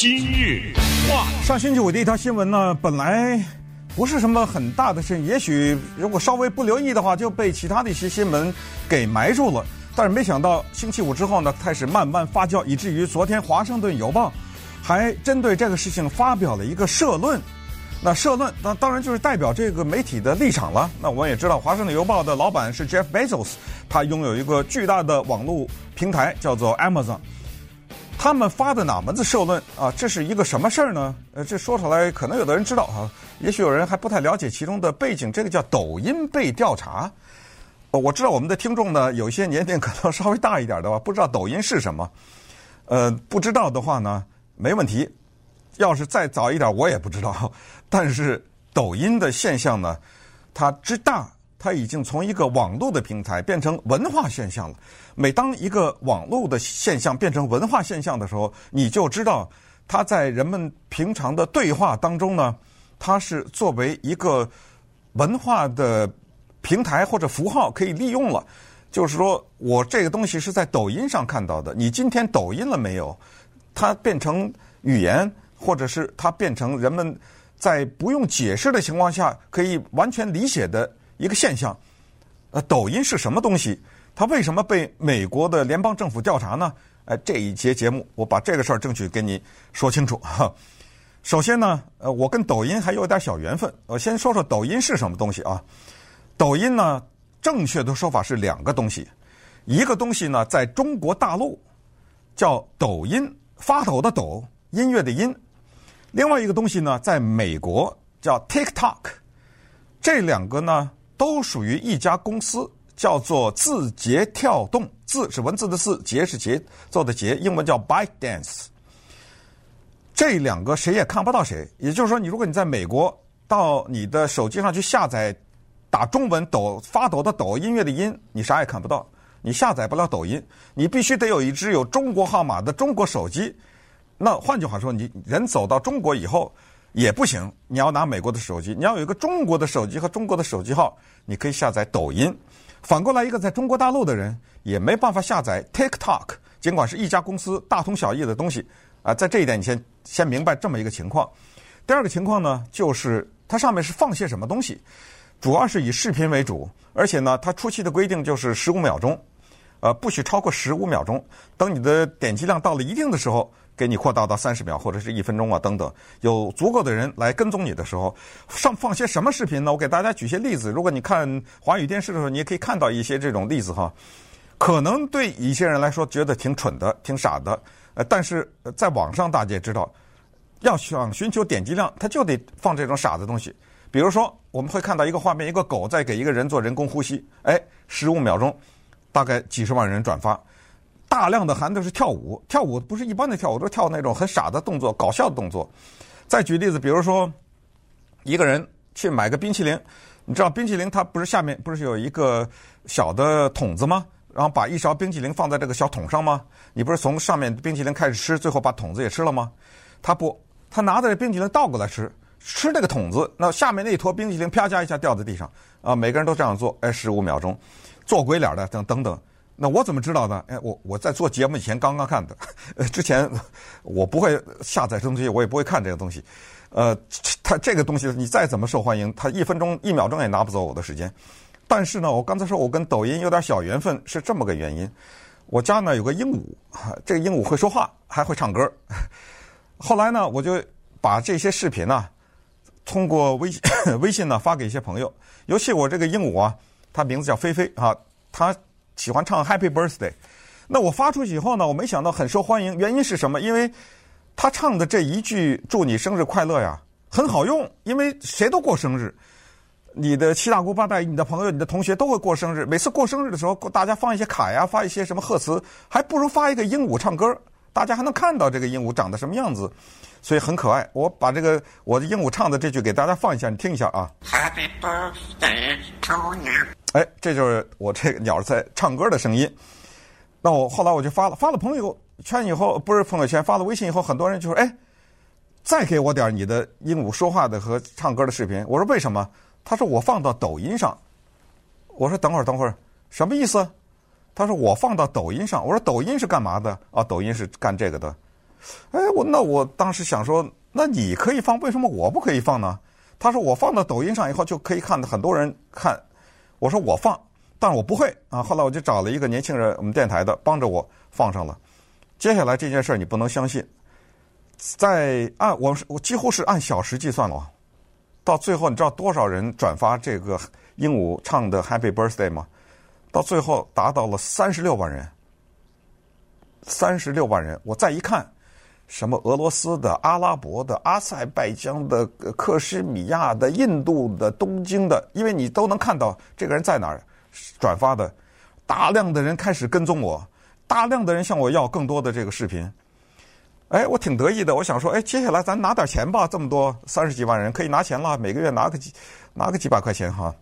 今日话，上星期五的一条新闻呢，本来不是什么很大的事，也许如果稍微不留意的话，就被其他的一些新闻给埋住了。但是没想到星期五之后呢，开始慢慢发酵，以至于昨天《华盛顿邮报》还针对这个事情发表了一个社论。那社论那当然就是代表这个媒体的立场了。那我也知道，《华盛顿邮报》的老板是 Jeff Bezos，他拥有一个巨大的网络平台，叫做 Amazon。他们发的哪门子社论啊？这是一个什么事儿呢？呃，这说出来可能有的人知道哈，也许有人还不太了解其中的背景。这个叫抖音被调查。我知道我们的听众呢，有一些年龄可能稍微大一点的话，不知道抖音是什么。呃，不知道的话呢，没问题。要是再早一点，我也不知道。但是抖音的现象呢，它之大。它已经从一个网络的平台变成文化现象了。每当一个网络的现象变成文化现象的时候，你就知道它在人们平常的对话当中呢，它是作为一个文化的平台或者符号可以利用了。就是说我这个东西是在抖音上看到的，你今天抖音了没有？它变成语言，或者是它变成人们在不用解释的情况下可以完全理解的。一个现象，呃，抖音是什么东西？它为什么被美国的联邦政府调查呢？哎，这一节节目我把这个事儿争取跟你说清楚哈。首先呢，呃，我跟抖音还有点小缘分。我先说说抖音是什么东西啊？抖音呢，正确的说法是两个东西，一个东西呢，在中国大陆叫抖音，发抖的抖，音乐的音；另外一个东西呢，在美国叫 TikTok，这两个呢。都属于一家公司，叫做字节跳动。字是文字的字，节是节奏的节，英文叫 ByteDance。这两个谁也看不到谁，也就是说，你如果你在美国到你的手机上去下载打中文抖发抖的抖音乐的音，你啥也看不到，你下载不了抖音，你必须得有一只有中国号码的中国手机。那换句话说，你人走到中国以后。也不行，你要拿美国的手机，你要有一个中国的手机和中国的手机号，你可以下载抖音。反过来，一个在中国大陆的人也没办法下载 TikTok，尽管是一家公司，大同小异的东西啊。在这一点，你先先明白这么一个情况。第二个情况呢，就是它上面是放些什么东西，主要是以视频为主，而且呢，它初期的规定就是十五秒钟，呃，不许超过十五秒钟。等你的点击量到了一定的时候。给你扩大到三十秒或者是一分钟啊等等，有足够的人来跟踪你的时候，上放些什么视频呢？我给大家举些例子。如果你看华语电视的时候，你也可以看到一些这种例子哈。可能对一些人来说觉得挺蠢的、挺傻的，呃，但是在网上大家也知道，要想寻求点击量，他就得放这种傻的东西。比如说，我们会看到一个画面，一个狗在给一个人做人工呼吸，哎，十五秒钟，大概几十万人转发。大量的含的是跳舞，跳舞不是一般的跳舞，都是跳那种很傻的动作、搞笑的动作。再举例子，比如说一个人去买个冰淇淋，你知道冰淇淋它不是下面不是有一个小的桶子吗？然后把一勺冰淇淋放在这个小桶上吗？你不是从上面冰淇淋开始吃，最后把桶子也吃了吗？他不，他拿着冰淇淋倒过来吃，吃这个桶子，那下面那一坨冰淇淋啪嗒一下掉在地上啊！每个人都这样做，哎，十五秒钟，做鬼脸的等等等。那我怎么知道呢？哎，我我在做节目以前刚刚看的，呃，之前我不会下载这东西，我也不会看这个东西。呃，它这个东西你再怎么受欢迎，它一分钟一秒钟也拿不走我的时间。但是呢，我刚才说我跟抖音有点小缘分，是这么个原因。我家呢有个鹦鹉，这个鹦鹉会说话，还会唱歌。后来呢，我就把这些视频呢，通过微信 微信呢发给一些朋友，尤其我这个鹦鹉啊，他名字叫菲菲啊，他。喜欢唱 Happy Birthday，那我发出去以后呢，我没想到很受欢迎。原因是什么？因为他唱的这一句“祝你生日快乐”呀，很好用。因为谁都过生日，你的七大姑八大姨、你的朋友、你的同学都会过生日。每次过生日的时候，大家放一些卡呀，发一些什么贺词，还不如发一个鹦鹉唱歌，大家还能看到这个鹦鹉长得什么样子，所以很可爱。我把这个我的鹦鹉唱的这句给大家放一下，你听一下啊。Happy birthday to you. 哎，这就是我这个鸟在唱歌的声音。那我后来我就发了，发了朋友圈以后，不是朋友圈，发了微信以后，很多人就说：“哎，再给我点你的鹦鹉说话的和唱歌的视频。”我说：“为什么？”他说：“我放到抖音上。”我说：“等会儿，等会儿，什么意思？”他说：“我放到抖音上。”我说：“抖音是干嘛的？”啊，抖音是干这个的。哎，我那我当时想说，那你可以放，为什么我不可以放呢？他说我放到抖音上以后就可以看到很多人看。我说我放，但我不会啊。后来我就找了一个年轻人，我们电台的帮着我放上了。接下来这件事儿你不能相信，在按我我几乎是按小时计算了，到最后你知道多少人转发这个鹦鹉唱的 Happy Birthday 吗？到最后达到了三十六万人，三十六万人。我再一看，什么俄罗斯的、阿拉伯的、阿塞拜疆的、克什米亚的、印度的、东京的，因为你都能看到这个人在哪儿转发的，大量的人开始跟踪我。大量的人向我要更多的这个视频，哎，我挺得意的。我想说，哎，接下来咱拿点钱吧。这么多三十几万人可以拿钱了，每个月拿个几拿个几百块钱哈。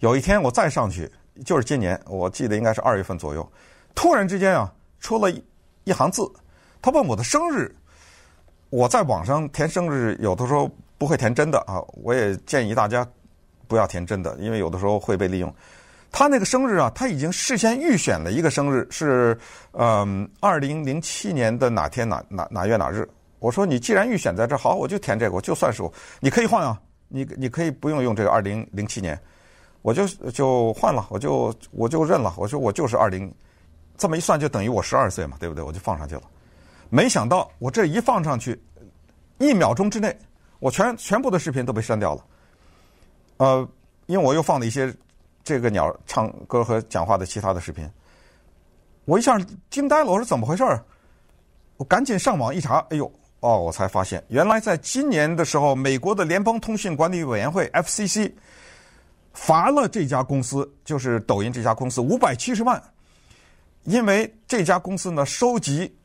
有一天我再上去，就是今年，我记得应该是二月份左右，突然之间啊，出了一一行字，他问我的生日。我在网上填生日，有的时候不会填真的啊。我也建议大家不要填真的，因为有的时候会被利用。他那个生日啊，他已经事先预选了一个生日，是嗯，二零零七年的哪天哪哪哪月哪日。我说你既然预选在这，好，我就填这个，我就算是我，你可以换啊，你你可以不用用这个二零零七年，我就就换了，我就我就认了。我说我就是二零，这么一算就等于我十二岁嘛，对不对？我就放上去了。没想到我这一放上去，一秒钟之内，我全全部的视频都被删掉了。呃，因为我又放了一些。这个鸟唱歌和讲话的其他的视频，我一下惊呆了。我说怎么回事儿？我赶紧上网一查，哎呦，哦，我才发现，原来在今年的时候，美国的联邦通讯管理委员会 FCC 罚了这家公司，就是抖音这家公司五百七十万，因为这家公司呢收集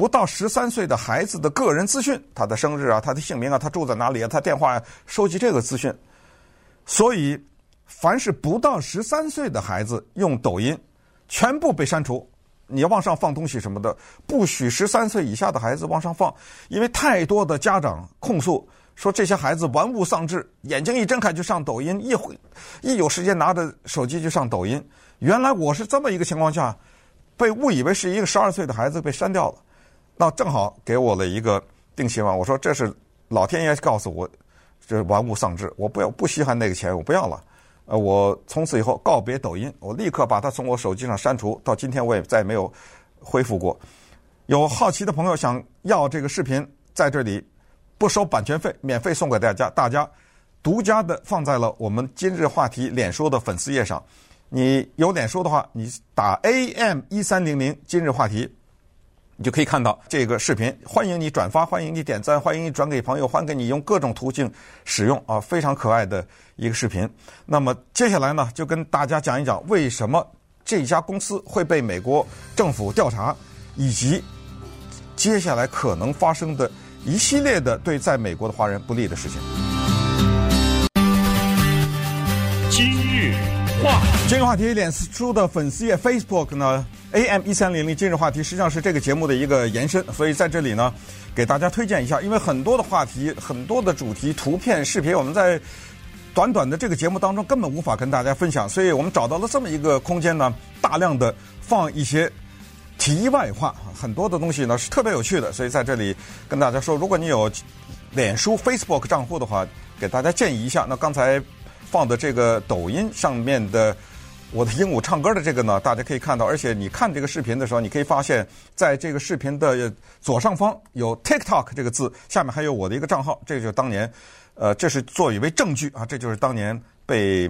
不到十三岁的孩子的个人资讯，他的生日啊，他的姓名啊，他住在哪里啊，他电话啊，收集这个资讯，所以。凡是不到十三岁的孩子用抖音，全部被删除。你要往上放东西什么的，不许十三岁以下的孩子往上放，因为太多的家长控诉说这些孩子玩物丧志，眼睛一睁开就上抖音，一会一有时间拿着手机就上抖音。原来我是这么一个情况下，被误以为是一个十二岁的孩子被删掉了，那正好给我了一个定心丸。我说这是老天爷告诉我，这是玩物丧志，我不要不稀罕那个钱，我不要了。呃，我从此以后告别抖音，我立刻把它从我手机上删除，到今天我也再没有恢复过。有好奇的朋友想要这个视频，在这里不收版权费，免费送给大家，大家独家的放在了我们今日话题脸书的粉丝页上。你有脸书的话，你打 AM 一三零零今日话题。你就可以看到这个视频，欢迎你转发，欢迎你点赞，欢迎你转给朋友，欢迎你用各种途径使用啊，非常可爱的一个视频。那么接下来呢，就跟大家讲一讲为什么这家公司会被美国政府调查，以及接下来可能发生的一系列的对在美国的华人不利的事情。今日话，今日话题，脸书的粉丝页 Facebook 呢？AM 一三零零今日话题实际上是这个节目的一个延伸，所以在这里呢，给大家推荐一下，因为很多的话题、很多的主题、图片、视频，我们在短短的这个节目当中根本无法跟大家分享，所以我们找到了这么一个空间呢，大量的放一些题外话，很多的东西呢是特别有趣的，所以在这里跟大家说，如果你有脸书 Facebook 账户的话，给大家建议一下，那刚才放的这个抖音上面的。我的鹦鹉唱歌的这个呢，大家可以看到，而且你看这个视频的时候，你可以发现，在这个视频的左上方有 TikTok 这个字，下面还有我的一个账号，这个就是当年，呃，这是作为证据啊，这就是当年被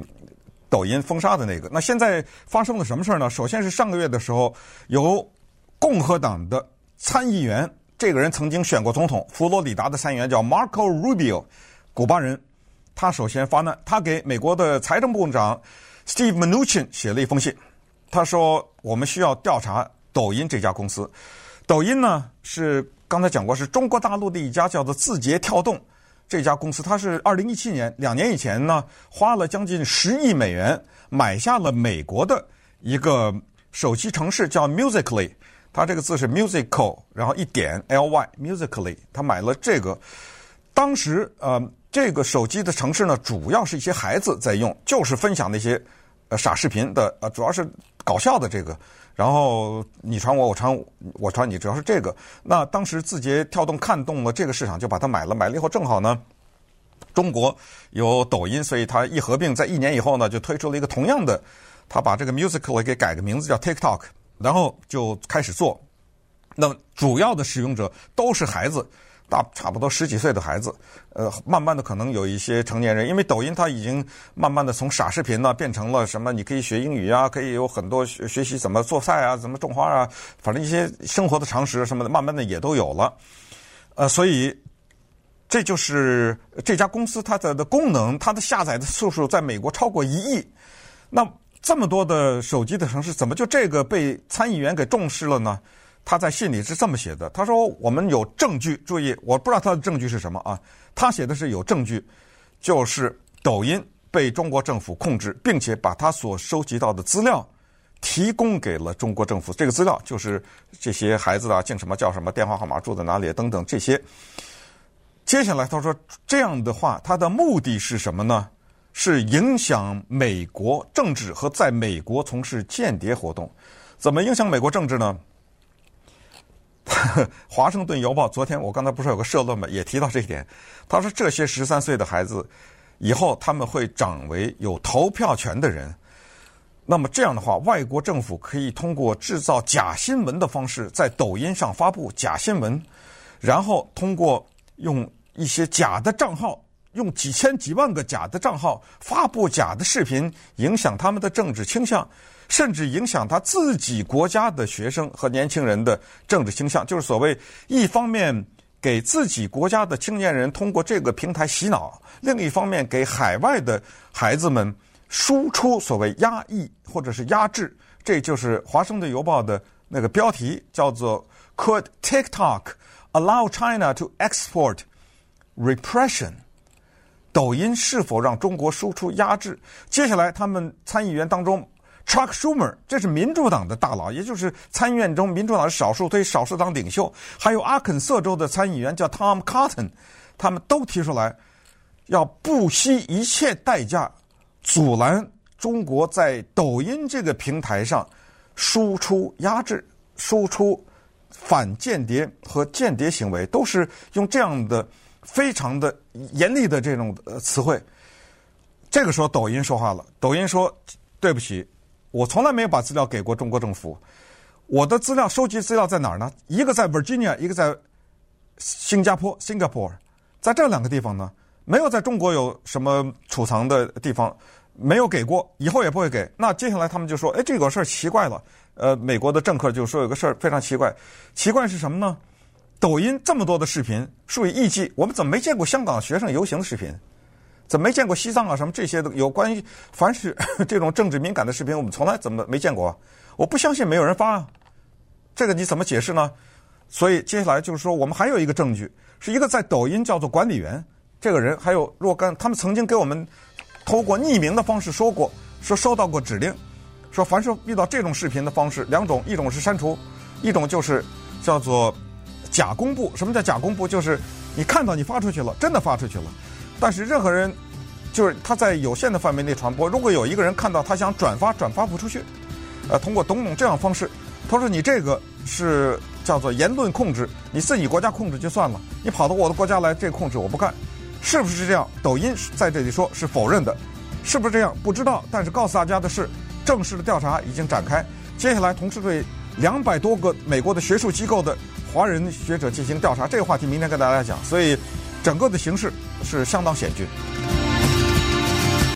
抖音封杀的那个。那现在发生了什么事儿呢？首先是上个月的时候，有共和党的参议员，这个人曾经选过总统，佛罗里达的参议员叫 Marco Rubio，古巴人，他首先发难，他给美国的财政部长。Steve Mnuchin 写了一封信，他说：“我们需要调查抖音这家公司。抖音呢是刚才讲过，是中国大陆的一家叫做字节跳动这家公司。它是二零一七年两年以前呢，花了将近十亿美元买下了美国的一个手机城市，叫 Musically。它这个字是 musical，然后一点 ly Musically。他买了这个，当时呃，这个手机的城市呢，主要是一些孩子在用，就是分享那些。呃，傻视频的呃，主要是搞笑的这个，然后你传我，我传我传你，主要是这个。那当时字节跳动看中了这个市场，就把它买了。买了以后正好呢，中国有抖音，所以它一合并，在一年以后呢，就推出了一个同样的，他把这个 Musical 给改个名字叫 TikTok，然后就开始做。那么主要的使用者都是孩子。大差不多十几岁的孩子，呃，慢慢的可能有一些成年人，因为抖音它已经慢慢的从傻视频呢变成了什么？你可以学英语啊，可以有很多学学习怎么做菜啊，怎么种花啊，反正一些生活的常识什么的，慢慢的也都有了。呃，所以这就是这家公司它的的功能，它的下载的次数在美国超过一亿。那这么多的手机的城市，怎么就这个被参议员给重视了呢？他在信里是这么写的：“他说我们有证据，注意，我不知道他的证据是什么啊？他写的是有证据，就是抖音被中国政府控制，并且把他所收集到的资料提供给了中国政府。这个资料就是这些孩子啊，姓什么叫什么，电话号码住在哪里等等这些。接下来他说这样的话，他的目的是什么呢？是影响美国政治和在美国从事间谍活动。怎么影响美国政治呢？”《华盛顿邮报》昨天我刚才不是有个社论吗？也提到这一点。他说，这些十三岁的孩子以后他们会长为有投票权的人。那么这样的话，外国政府可以通过制造假新闻的方式，在抖音上发布假新闻，然后通过用一些假的账号，用几千几万个假的账号发布假的视频，影响他们的政治倾向。甚至影响他自己国家的学生和年轻人的政治倾向，就是所谓一方面给自己国家的青年人通过这个平台洗脑，另一方面给海外的孩子们输出所谓压抑或者是压制。这就是《华盛顿邮报》的那个标题，叫做 “Could TikTok allow China to export repression？” 抖音是否让中国输出压制？接下来，他们参议员当中。Chuck Schumer，这是民主党的大佬，也就是参议院中民主党的少数推少数党领袖。还有阿肯色州的参议员叫 Tom Cotton，他们都提出来要不惜一切代价阻拦中国在抖音这个平台上输出压制、输出反间谍和间谍行为，都是用这样的非常的严厉的这种呃词汇。这个时候，抖音说话了，抖音说：“对不起。”我从来没有把资料给过中国政府，我的资料收集资料在哪儿呢？一个在 Virginia，一个在新加坡 （Singapore），在这两个地方呢，没有在中国有什么储藏的地方，没有给过，以后也不会给。那接下来他们就说：“哎，这个事儿奇怪了。”呃，美国的政客就说有个事儿非常奇怪，奇怪是什么呢？抖音这么多的视频，数以亿计，我们怎么没见过香港学生游行的视频？怎么没见过西藏啊？什么这些的有关于凡是 这种政治敏感的视频，我们从来怎么没见过？我不相信没有人发啊，这个你怎么解释呢？所以接下来就是说，我们还有一个证据，是一个在抖音叫做管理员这个人，还有若干，他们曾经给我们透过匿名的方式说过，说收到过指令，说凡是遇到这种视频的方式，两种，一种是删除，一种就是叫做假公布。什么叫假公布？就是你看到你发出去了，真的发出去了。但是任何人，就是他在有限的范围内传播。如果有一个人看到他想转发，转发不出去，呃，通过种种这样方式，他说你这个是叫做言论控制，你自己国家控制就算了，你跑到我的国家来，这控制我不干，是不是这样？抖音在这里说是否认的，是不是这样？不知道。但是告诉大家的是，正式的调查已经展开，接下来同时对两百多个美国的学术机构的华人学者进行调查。这个话题明天跟大家讲，所以。整个的形势是相当险峻。